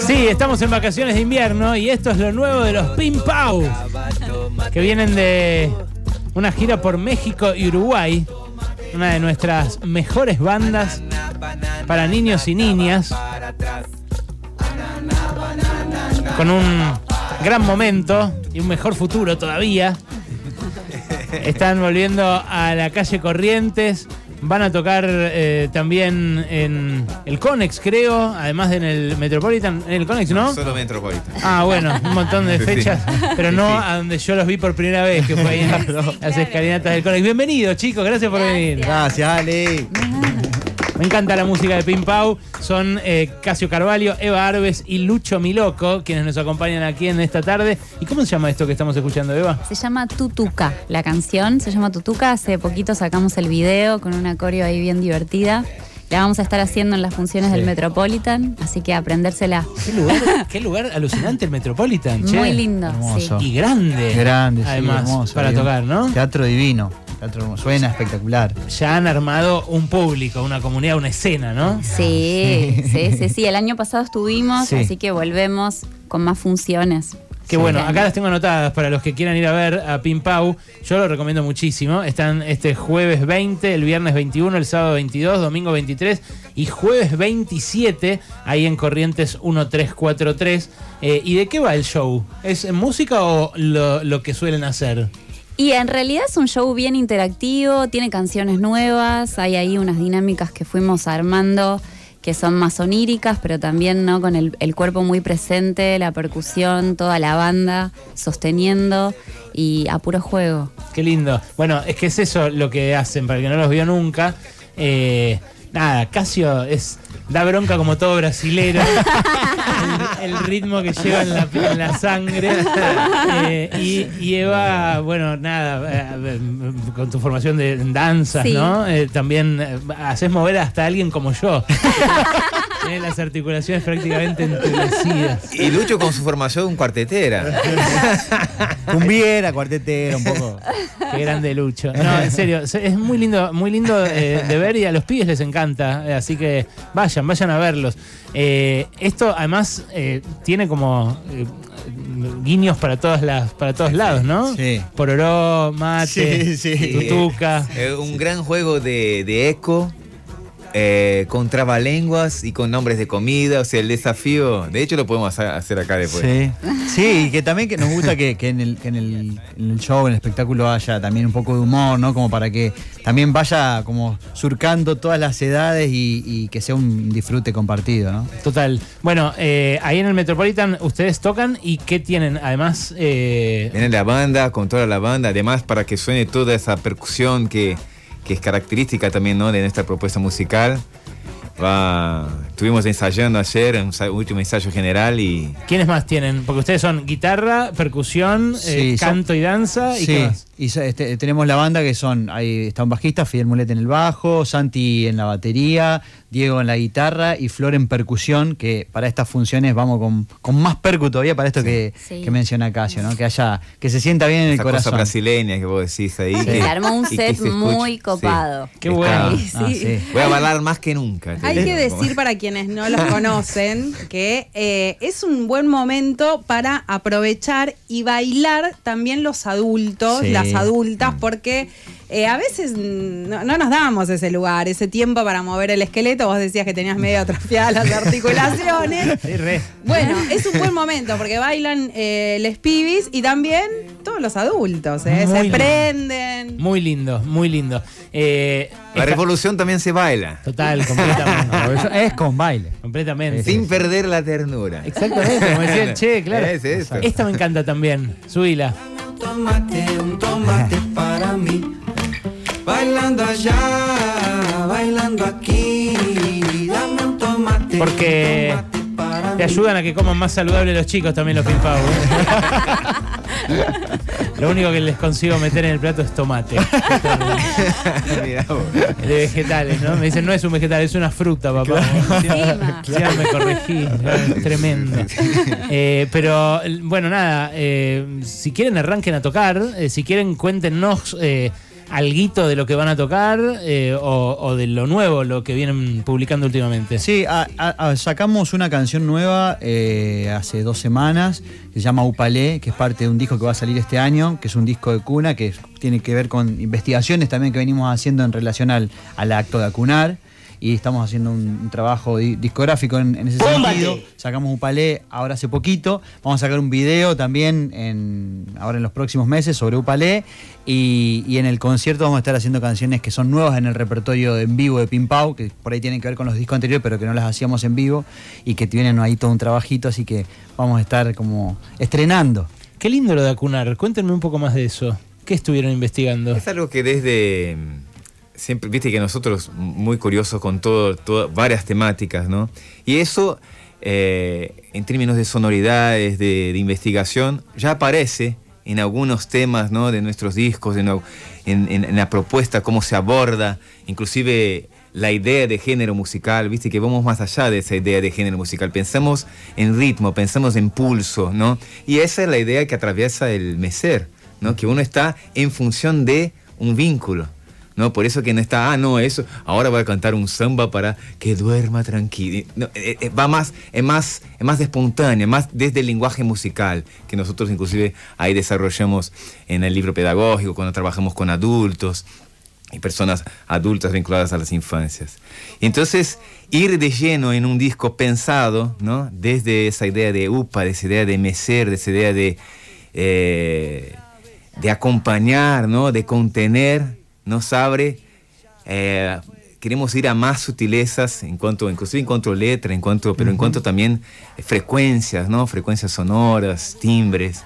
Sí, estamos en vacaciones de invierno y esto es lo nuevo de los Pim Pau, que vienen de una gira por México y Uruguay, una de nuestras mejores bandas para niños y niñas, con un gran momento y un mejor futuro todavía. Están volviendo a la calle Corrientes. Van a tocar eh, también en el Conex, creo, además de en el Metropolitan. En el Conex, ¿no? Solo Metropolitan. Ah, bueno, un montón de Sí. fechas, pero Sí, no sí. a donde yo los vi por primera vez, que fue ahí en las escalinatas del Conex. Bienvenidos, chicos, gracias por venir. Gracias, Ale. Me encanta la música de Pim Pau. Son eh, Casio Carvalho, Eva Arbes y Lucho Miloco quienes nos acompañan aquí en esta tarde. ¿Y cómo se llama esto que estamos escuchando, Eva? Se llama Tutuca, la canción se llama Tutuca. Hace poquito sacamos el video con una coreo ahí bien divertida. La vamos a estar haciendo en las funciones Sí. del Metropolitan, así que aprendérsela. ¿Qué lugar, qué lugar alucinante el Metropolitan, che. Muy lindo, hermoso. sí. Y grande. Grande, sí, Además, hermoso. para tocar, ¿no? Teatro divino. Teatro hermoso. Suena espectacular. Ya han armado un público, una comunidad, una escena, ¿no? Sí, sí, sí, sí. El año pasado estuvimos, Sí. así que volvemos con más funciones. Qué bueno, acá las tengo anotadas para los que quieran ir a ver a Pim Pau. Yo lo recomiendo muchísimo. Están este jueves 20, el viernes 21, el sábado 22, domingo 23 y jueves 27, ahí en Corrientes 1343. Eh, ¿Y de qué va el show? ¿Es música o lo, lo que suelen hacer? Y en realidad es un show bien interactivo, tiene canciones nuevas, hay ahí unas dinámicas que fuimos armando que son más oníricas, pero también ¿no? con el, el cuerpo muy presente, la percusión, toda la banda sosteniendo y a puro juego. Qué lindo. Bueno, es que es eso lo que hacen, para el que no los vio nunca. Eh, nada, Casio es da bronca como todo brasilero. el, el ritmo que lleva en la, en la sangre. Eh, y, y Eva, bueno, nada, eh, con tu formación de en danzas, Sí. ¿no? Eh, también haces mover hasta a alguien como yo. Tiene las articulaciones prácticamente endurecidas. Y Lucho con su formación cuartetera. Cumbiera, cuartetera, un poco. Qué grande Lucho. No, en serio, es muy lindo, muy lindo eh, de ver y a los pibes les encanta. Así que vayan, vayan a verlos. Eh, esto además eh, tiene como eh, guiños para todas las, para todos lados, ¿no? Sí. Pororó, mate, Sí, sí. tutuca. Eh, un gran juego de, de eco. Eh, con trabalenguas y con nombres de comida, o sea, el desafío, de hecho lo podemos hacer- acá después. Sí. Sí, y que también que nos gusta que, que en, el, que en, el, en el show, en el espectáculo haya también un poco de humor, ¿no? Como para que también vaya como surcando todas las edades y, y que sea un disfrute compartido, ¿no? Total. Bueno, eh, ahí en el Metropolitan ustedes tocan y ¿qué tienen? Además, eh, Viene la banda, con toda la banda, además para que suene toda esa percusión que, que es característica también ¿no? de nuestra propuesta musical. Va, estuvimos ensayando ayer, un último ensayo general y ¿quiénes más tienen? Porque ustedes son guitarra, percusión, eh, son- canto y danza. ¿Y sí, qué más? Y este, tenemos la banda que son, ahí está un bajista, Fidel Mulet en el bajo, Santi en la batería, Diego en la guitarra y Flor en percusión, que para estas funciones vamos con, con más percu todavía para esto que, Sí. que menciona Casio, ¿no? Que haya, que se sienta bien en el esa cosa corazón. brasileña que vos decís ahí. Se que- armó un set se muy Sí. copado. Qué bueno. Ahí, Ah, sí. sí. Voy a bailar más que nunca. Hay que decir para quienes no los conocen que eh, es un buen momento para aprovechar y bailar también los adultos, Sí. Las adultas, porque eh, a veces no, no nos damos ese lugar, ese tiempo para mover el esqueleto. Vos decías que tenías medio atrofiadas las articulaciones. Sí, re. Bueno, es un buen momento porque bailan eh, les pibis y también todos los adultos, ¿eh? Se lindo. prenden. Muy lindo, muy lindo. Eh, La revolución también se baila, Total, completamente. Es con baile. completamente. sin perder la ternura. Exactamente, como decía el Che, claro. Es. Esta me encanta también. Subila. Tomate, un tomate para mí. Bailando allá, bailando aquí. Dame un tomate. Porque un tomate para te ayudan a que coman más saludable los chicos también los pimpau. Lo único que les consigo meter en el plato es tomate. De vegetales, ¿no? Me dicen, no es un vegetal, es una fruta, papá. Ya me corregí, es tremendo. Eh, pero bueno, nada, eh, si quieren arranquen a tocar, eh, si quieren cuéntenos eh, alguito de lo que van a tocar eh, o, de lo nuevo, lo que vienen publicando últimamente. Sí, a- sacamos una canción nueva eh, hace dos semanas que se llama Upalé, que es parte de un disco que va a salir este año, que es un disco de cuna que tiene que ver con investigaciones también que venimos haciendo en relación al acto de acunar. Y estamos haciendo un, un trabajo di- discográfico en, en ese sentido. Sacamos Upalé ahora hace poquito. Vamos a sacar un video también en, ahora en los próximos meses sobre Upalé. Y, y en el concierto vamos a estar haciendo canciones que son nuevas en el repertorio en vivo de Pimpau, que por ahí tienen que ver con los discos anteriores, pero que no las hacíamos en vivo y que tienen ahí todo un trabajito, así que vamos a estar como estrenando. Qué lindo lo de acunar. Cuéntenme un poco más de eso. ¿Qué estuvieron investigando? Es algo que desde siempre, viste que nosotros muy curiosos con todo, todo- varias temáticas, ¿no? Y eso, eh, en términos de sonoridades, de, de investigación, ya aparece en algunos temas, ¿no? De nuestros discos, en, en- en la propuesta, cómo se aborda, inclusive la idea de género musical, viste que vamos más allá de esa idea de género musical, pensamos en ritmo, pensamos en pulso, ¿no? Y esa es la idea que atraviesa el mecer, ¿no? Que uno está en función de un vínculo. ¿No? Por eso que no está, ah, no, eso, ahora voy a cantar un samba para que duerma tranquilo. No, eh, eh, va más, es más, es más espontánea, más desde el lenguaje musical, que nosotros inclusive ahí desarrollamos en el libro pedagógico, cuando trabajamos con adultos y personas adultas vinculadas a las infancias. Entonces, ir de lleno en un disco pensado, ¿no? Desde esa idea de UPA, de esa idea de mecer, de esa idea de, eh, de acompañar, ¿no? De contener, nos abre. eh, queremos ir a más sutilezas en cuanto, inclusive en cuanto a letra, en cuanto, pero en cuanto también eh, frecuencias, ¿no? Frecuencias sonoras, timbres.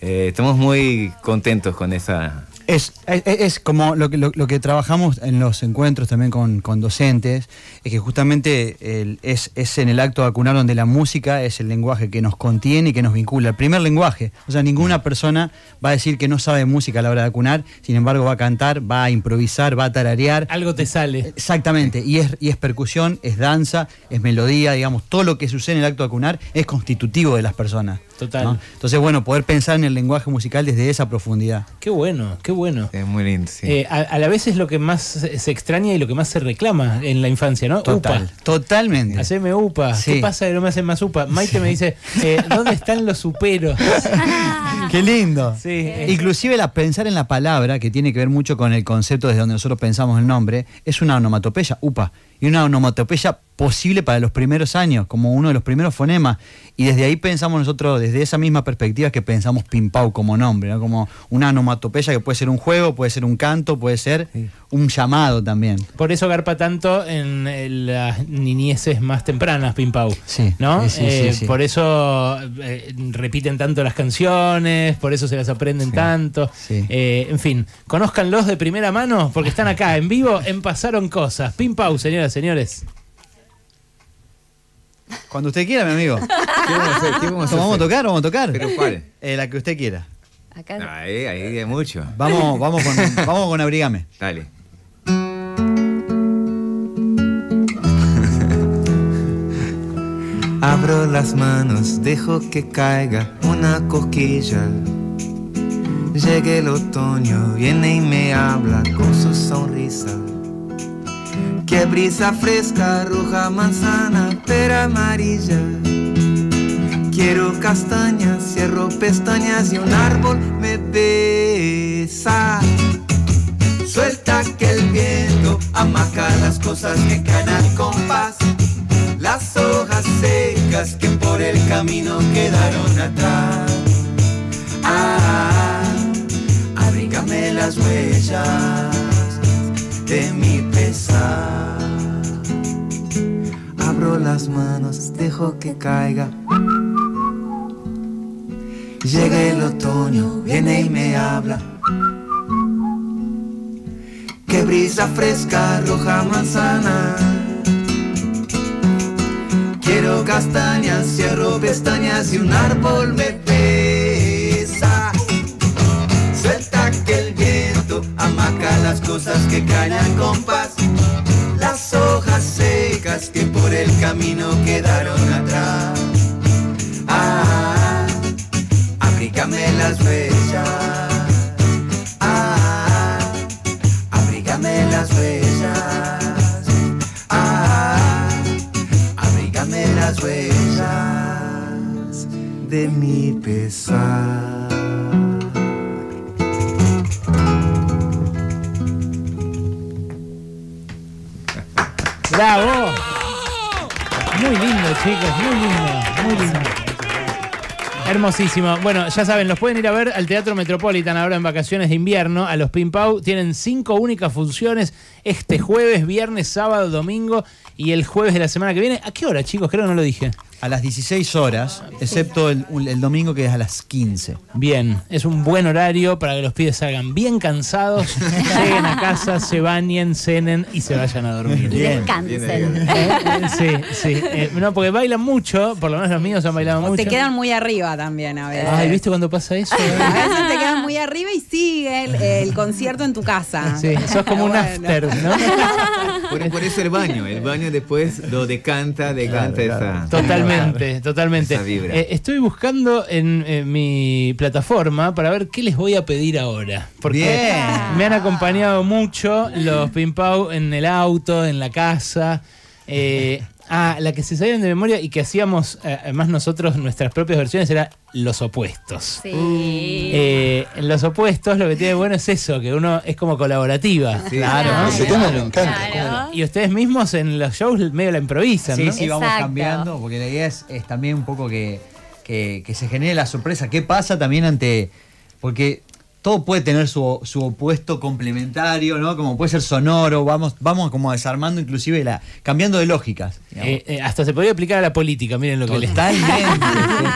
Eh, estamos muy contentos con esa, Es, es, es como lo que, lo, lo que trabajamos en los encuentros también con, con docentes, es que justamente el- es, es en el acto de acunar donde la música es el lenguaje que nos contiene y que nos vincula, el primer lenguaje. O sea, ninguna persona va a decir que no sabe música a la hora de acunar, sin embargo va a cantar, va a improvisar, va a tararear. Algo te sale. Exactamente, y es, y es percusión, es danza, es melodía, digamos, todo lo que sucede en el acto de acunar es constitutivo de las personas. Total. ¿no? Entonces, bueno, poder pensar en el lenguaje musical desde esa profundidad. Qué bueno, qué bueno. Es muy lindo, sí. Eh, a, a la vez es lo que más se extraña y lo que más se reclama en la infancia, ¿no? Total, Upa. totalmente. Haceme upa. Sí. ¿Qué pasa que no me hacen más upa? Maite me dice, eh, ¿dónde están los superos? Qué lindo. Sí, Inclusive la, pensar en la palabra, que tiene que ver mucho con el concepto desde donde nosotros pensamos el nombre, es una onomatopeya, upa, y una onomatopeya posible para los primeros años, como uno de los primeros fonemas. Y desde ahí pensamos nosotros, desde esa misma perspectiva, que pensamos Pimpau como nombre, ¿no? como una onomatopeya que puede ser un juego, puede ser un canto, puede ser un llamado también. Por eso garpa tanto en, las niñeces más tempranas, Pimpau. Sí, ¿No? sí, sí, Eh, sí. Por eso eh, repiten tanto las canciones, por eso se las aprenden tanto. sí. Eh, en fin, conózcanlos de primera mano porque están acá en vivo en Pasaron Cosas. Pimpau, señoras, señores. Cuando usted quiera, mi amigo. ¿Qué vamos a hacer? ¿Qué vamos a ¿Vamos a hacer? tocar? ¿Vamos a tocar? ¿Pero cuál? Eh, la que usted quiera. Acá. Ahí, ahí hay mucho. Vamos, vamos con, vamos con Abrigame. Dale. Abro las manos, dejo que caiga una cosquilla. Llega el otoño, viene y me habla con su sonrisa. Qué brisa fresca, roja, manzana, pera amarilla. Quiero castañas, cierro pestañas y un árbol me besa. Suelta que el viento amaca las cosas que caen al compás. Las hojas secas que por el camino quedaron atrás. Ah, abrígame las huellas de mi pesar. Abro las manos, dejo que caiga. Llega el otoño, viene y me habla. Qué brisa fresca, roja manzana. Quiero castañas, cierro pestañas y un árbol me pesa. ¡Bravo! Muy lindo, chicos, muy lindo, muy lindo. Hermosísimo. Bueno, ya saben, los pueden ir a ver al Teatro Metropolitan ahora en vacaciones de invierno, a los Pimpau. Tienen cinco únicas funciones este jueves, viernes, sábado, domingo y el jueves de la semana que viene. ¿A qué hora, chicos? Creo que no lo dije. A las 16 horas, excepto el, el domingo que es a las 15. Bien, es un buen horario para que los pibes salgan bien cansados, lleguen a casa, se bañen, cenen y se vayan a dormir. Bien, Descansen. Sí, sí. Eh, no, porque bailan mucho, por lo menos los míos han bailado O mucho. te quedan muy arriba también a veces. Ay, ¿viste cuando pasa eso? A veces te quedan muy arriba y sigue el, el concierto en tu casa. Sí, sos como un after, ¿no? Por, por eso el baño. El baño después lo decanta, decanta esa. Totalmente, totalmente. Esa vibra. Eh, estoy buscando en, mi plataforma para ver qué les voy a pedir ahora. Porque Bien. me han acompañado mucho los Pimpau en el auto, en la casa. Eh, ah, la que se sabían de memoria y que hacíamos, eh, además nosotros, nuestras propias versiones, era Los Opuestos. Sí. Eh, en los opuestos lo que tiene bueno es eso, que uno es como colaborativa. Sí. Claro. Claro. Ese tema me encanta. Claro. Y ustedes mismos en los shows medio la improvisan, Sí, ¿no? sí, vamos Exacto. cambiando, porque la idea es, es también un poco que, que- que se genere la sorpresa. ¿Qué pasa también ante.? Porque todo puede tener su, su opuesto complementario, ¿no? Como puede ser sonoro, vamos, vamos como desarmando inclusive la. cambiando de lógicas. Eh, eh, hasta se podría aplicar a la política, miren lo que les Totalmente,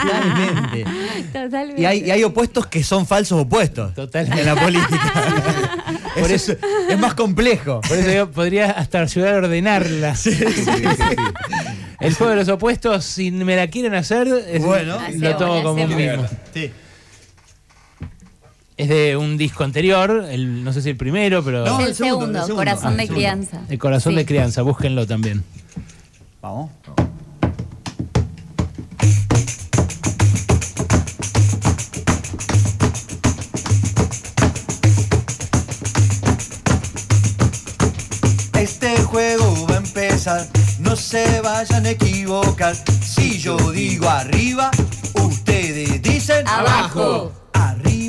totalmente. Totalmente. Y hay, y hay opuestos que son falsos opuestos Totalmente. en la política. Por eso es más complejo. Por eso digo, podría hasta ayudar a ordenarla. El juego de los opuestos, si me la quieren hacer, es- Bueno. lo tomo como un mismo. Sí. Es de un disco anterior, el, no sé si el primero, pero No, el, el segundo, segundo, el segundo. Corazón Ah, de el segundo. Crianza. el corazón Sí. de crianza, búsquenlo también. Vamos. Este juego va a empezar, no se vayan a equivocar. Si yo digo arriba, ustedes dicen Abajo.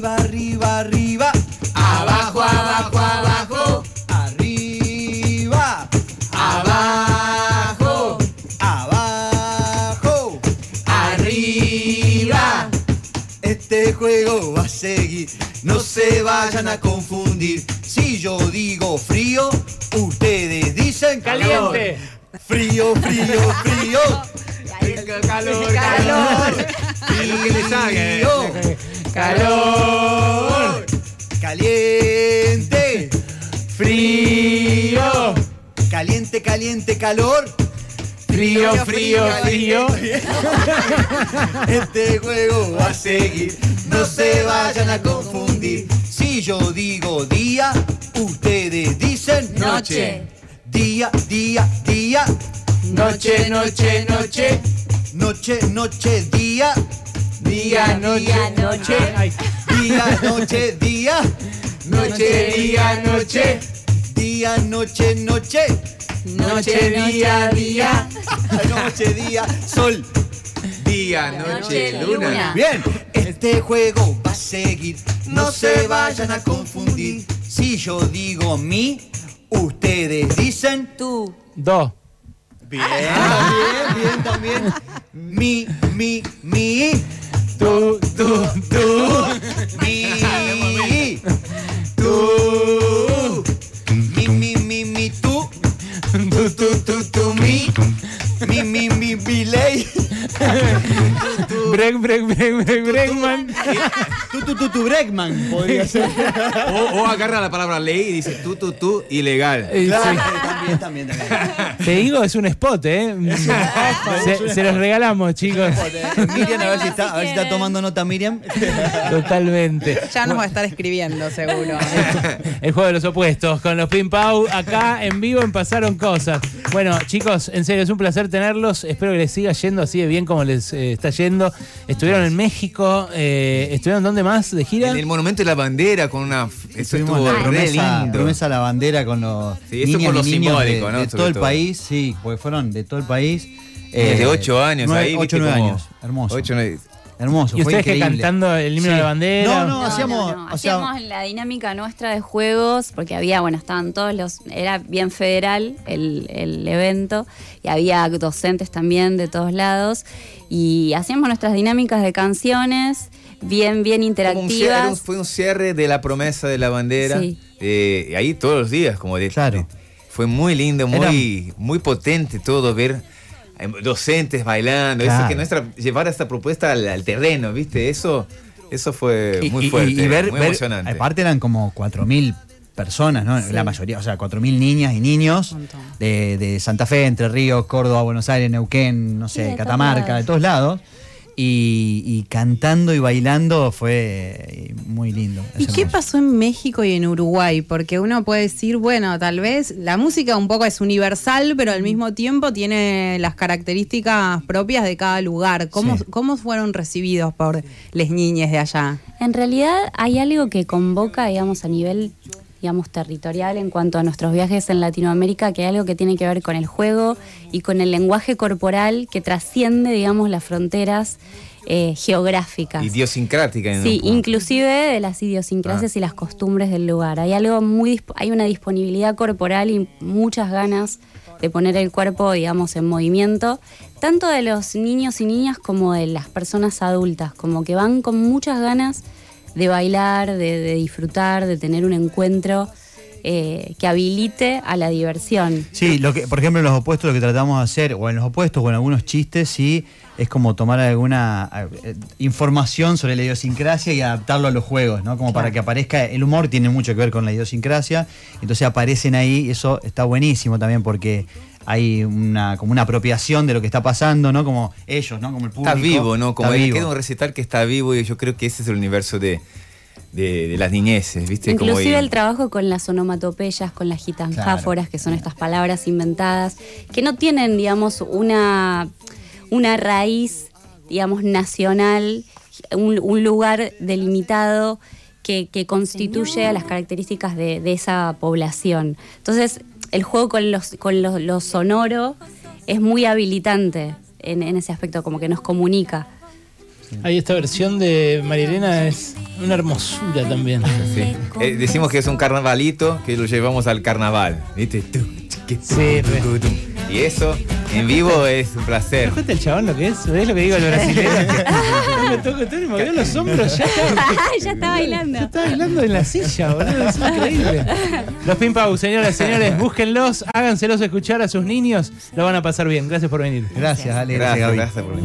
Arriba, arriba, arriba. Abajo, abajo, abajo. Arriba. Abajo. Abajo. Arriba. Este juego va a seguir, no se vayan a confundir. Si yo digo frío, ustedes dicen ¡Caliente! Frío, frío, frío. Calor, Calor. Es lo que les haga. Frío. ¡Calor! Caliente. ¡Frío! Caliente, caliente, calor. Frío, frío, frío. Este juego va a seguir, no se vayan a confundir. Si yo digo día, ustedes dicen Noche. Día, día, día. Noche, noche, noche. Noche, noche, día. Día, noche, Día, noche. Día, noche, día. noche, día, noche. Día, noche, noche. Noche, día, día. Noche, día, sol. Día, Noche, luna. luna. Bien, este juego va a seguir. No se vayan a confundir. Si yo digo mi, ustedes dicen Tú. Do. bien, bien, bien también. Mi, mi, mi, Tú, tú, tú. mi, tú. Mi, mi, mi, mi, tú. Tú, tú, tú, tú, mi. Mi, mi, mi, mi, ley. Break, break, break, break, Breakman. Tú, tú, tú, tú, Breckman podría ser. O, o agarra la palabra ley y dice tú, tú, tú, ilegal. Eh, Claro, sí. También, también, también. Te digo, es un spot, ¿eh? Se, se los regalamos, chicos. Miriam, a ver si está, a ver si está tomando nota Miriam. Totalmente. Ya nos va a estar escribiendo, seguro. El juego de los opuestos con los Pim Pau acá en vivo en Pasaron Cosas. Bueno, chicos, en serio, es un placer tenerlos. Espero que les siga yendo así de bien como les eh, está yendo. Estuvieron en México, eh, ¿estuvieron dónde más de gira? En el monumento de la bandera con una. Eso Estuvimos estuvo re promesa, lindo. promesa a la bandera con los Sí, eso niñas por y de- todo el todo. país, sí, porque fueron de todo el país. Eh, Desde ocho años nueve- ahí. Ocho, viste, nueve como- años, hermoso. Ocho, nueve. hermoso. ¿Y fue ustedes que increíble. cantando el himno Sí. de la bandera? No, no, hacíamos, no, no. o sea, Hacíamos la dinámica nuestra de juegos, porque había, bueno, estaban todos los, era bien federal el, el evento, y había docentes también de todos lados, y hacíamos nuestras dinámicas de canciones, bien, bien Como un cierre- interactivas. fue un cierre de la promesa de la bandera. Sí. eh, ahí todos los días, como de. Claro. Fue muy lindo, Era- muy, muy potente todo ver eh, docentes bailando. Eso Claro. que nuestra llevar esta propuesta al, al terreno, ¿viste? Eso, eso fue y, muy y- fuerte, y ver, muy ver- emocionante. aparte eran como 4.000 personas, ¿no? Sí. La mayoría, o sea, 4.000 niñas y niños de, de Santa Fe, Entre Ríos, Córdoba, Buenos Aires, Neuquén, no Sí, sé, de Catamarca, de todos lados. Y, y cantando y bailando fue eh, muy lindo. ¿Y qué pasó en México y en Uruguay? Porque uno puede decir, bueno, tal vez la música un poco es universal, pero al mismo tiempo tiene las características propias de cada lugar. ¿Cómo, Sí. cómo fueron recibidos por les niñes de allá? En realidad hay algo que convoca, digamos, a nivel digamos, territorial en cuanto a nuestros viajes en Latinoamérica, que hay algo que tiene que ver con el juego y con el lenguaje corporal que trasciende, digamos, las fronteras eh, geográficas. Idiosincrática. en Sí, inclusive de las idiosincrasias Ah. y las costumbres del lugar. Hay algo muy hay una disponibilidad corporal y muchas ganas de poner el cuerpo, digamos, en movimiento, tanto de los niños y niñas como de las personas adultas, como que van con muchas ganas de bailar, de, de disfrutar, de tener un encuentro eh, que habilite a la diversión. Sí, lo que, por ejemplo, en los opuestos lo que tratamos de hacer, o en los opuestos, o en algunos chistes, sí, es como tomar alguna eh, información sobre la idiosincrasia y adaptarlo a los juegos, ¿no? Como para que aparezca, el humor tiene mucho que ver con la idiosincrasia, entonces aparecen ahí, y eso está buenísimo también porque hay una como una apropiación de lo que está pasando, ¿no? Como ellos, ¿no? Como el público. Está vivo, ¿no? Como él queda un recital que está vivo y yo creo que ese es el universo de, de, de las niñeces, ¿viste? Inclusive el trabajo con las onomatopeyas, con las gitanjáforas, que son estas palabras inventadas, que no tienen, digamos, una, una raíz, digamos, nacional, un, un lugar delimitado que, que constituye a las características de, de esa población. Entonces, el juego con los, con lo, lo sonoro es muy habilitante en, en ese aspecto, como que nos comunica. Ahí esta versión de María Elena es una hermosura también. Sí. Eh, decimos que es un carnavalito que lo llevamos al carnaval, ¿viste? Sí. Y eso en vivo es un placer. ¿Te cuenta el chabón lo que es? ¿Ves lo que digo el brasileño? me toco todo y movió los hombros, ya está. ya está bailando. Ya está bailando en la silla, boludo, es increíble. Los Pin Pau, señoras y señores, búsquenlos, háganselos escuchar a sus niños, lo van a pasar bien. Gracias por venir. Gracias, Ale, gracias, gracias por venir.